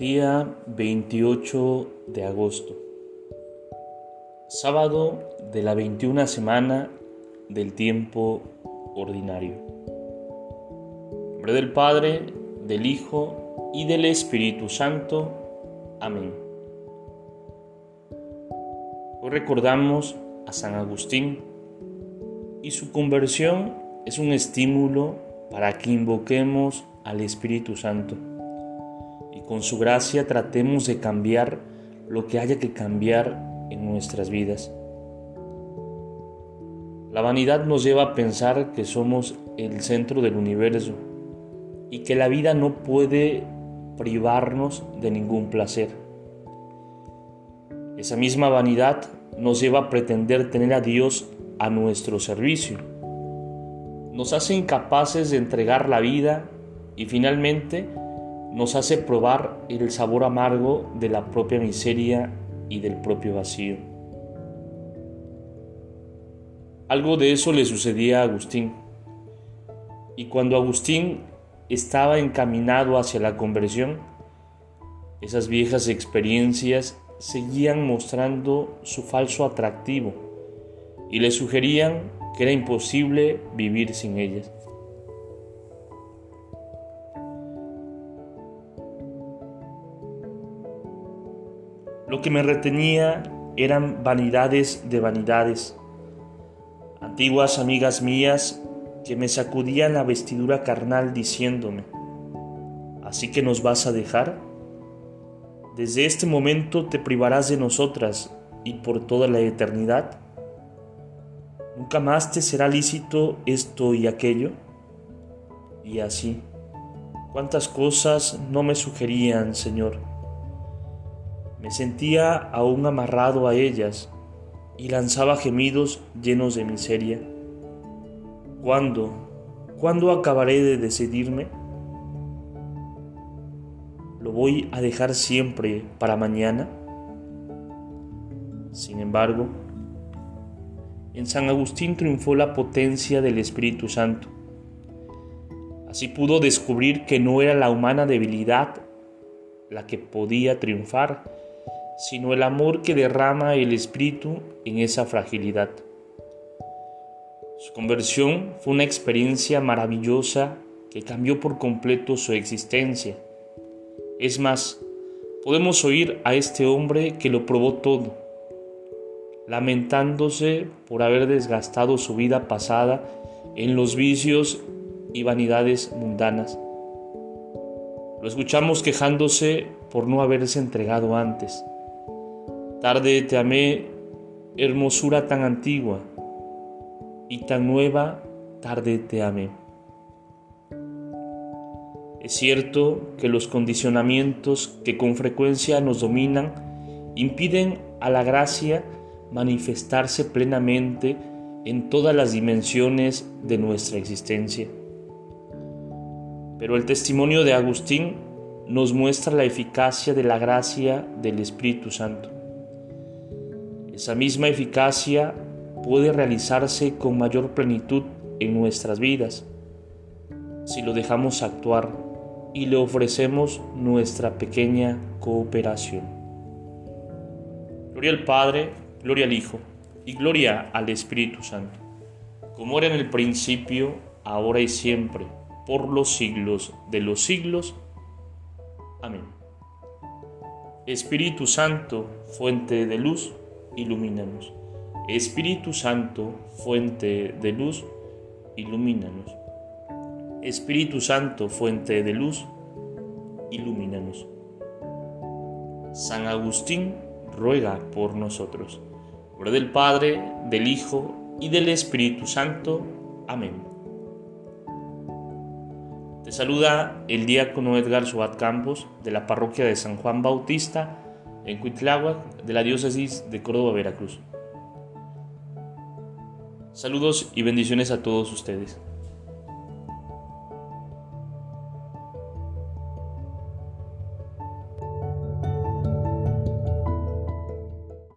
Día 28 de agosto. Sábado de la 21 semana del tiempo ordinario. En nombre del Padre, del Hijo y del Espíritu Santo. Amén. Hoy recordamos a San Agustín y su conversión es un estímulo para que invoquemos al Espíritu Santo con su gracia tratemos de cambiar lo que haya que cambiar en nuestras vidas. La vanidad nos lleva a pensar que somos el centro del universo y que la vida no puede privarnos de ningún placer. Esa misma vanidad nos lleva a pretender tener a Dios a nuestro servicio. Nos hace incapaces de entregar la vida y finalmente nos hace probar el sabor amargo de la propia miseria y del propio vacío. Algo de eso le sucedía a Agustín. Y cuando Agustín estaba encaminado hacia la conversión, esas viejas experiencias seguían mostrando su falso atractivo y le sugerían que era imposible vivir sin ellas. Lo que me retenía eran vanidades de vanidades, antiguas amigas mías que me sacudían la vestidura carnal diciéndome, ¿así que nos vas a dejar? Desde este momento te privarás de nosotras y por toda la eternidad. Nunca más te será lícito esto y aquello. Y así, cuántas cosas no me sugerían, Señor me sentía aún amarrado a ellas y lanzaba gemidos llenos de miseria. ¿Cuándo? ¿Cuándo acabaré de decidirme? ¿Lo voy a dejar siempre para mañana? Sin embargo, en San Agustín triunfó la potencia del Espíritu Santo. Así pudo descubrir que no era la humana debilidad la que podía triunfar, sino el amor que derrama el Espíritu en esa fragilidad. Su conversión fue una experiencia maravillosa que cambió por completo su existencia. Es más, podemos oír a este hombre que lo probó todo, lamentándose por haber desgastado su vida pasada en los vicios y vanidades mundanas. Lo escuchamos quejándose por no haberse entregado antes. Tarde te amé, hermosura tan antigua, y tan nueva, tarde te amé. Es cierto que los condicionamientos que con frecuencia nos dominan impiden a la gracia manifestarse plenamente en todas las dimensiones de nuestra existencia. Pero el testimonio de Agustín nos muestra la eficacia de la gracia del Espíritu Santo. Esa misma eficacia puede realizarse con mayor plenitud en nuestras vidas si lo dejamos actuar y le ofrecemos nuestra pequeña cooperación. Gloria al Padre, gloria al Hijo y gloria al Espíritu Santo, como era en el principio, ahora y siempre, por los siglos de los siglos. Amén. Espíritu Santo, fuente de luz, ilumínanos. Espíritu Santo, fuente de luz, ilumínanos. Espíritu Santo, fuente de luz, ilumínanos. San Agustín ruega por nosotros. Por del Padre, del Hijo y del Espíritu Santo. Amén. Te saluda el diácono Edgar Subat Campos de la parroquia de San Juan Bautista en Cuitláhuac de la diócesis de Córdoba, Veracruz. Saludos y bendiciones a todos ustedes.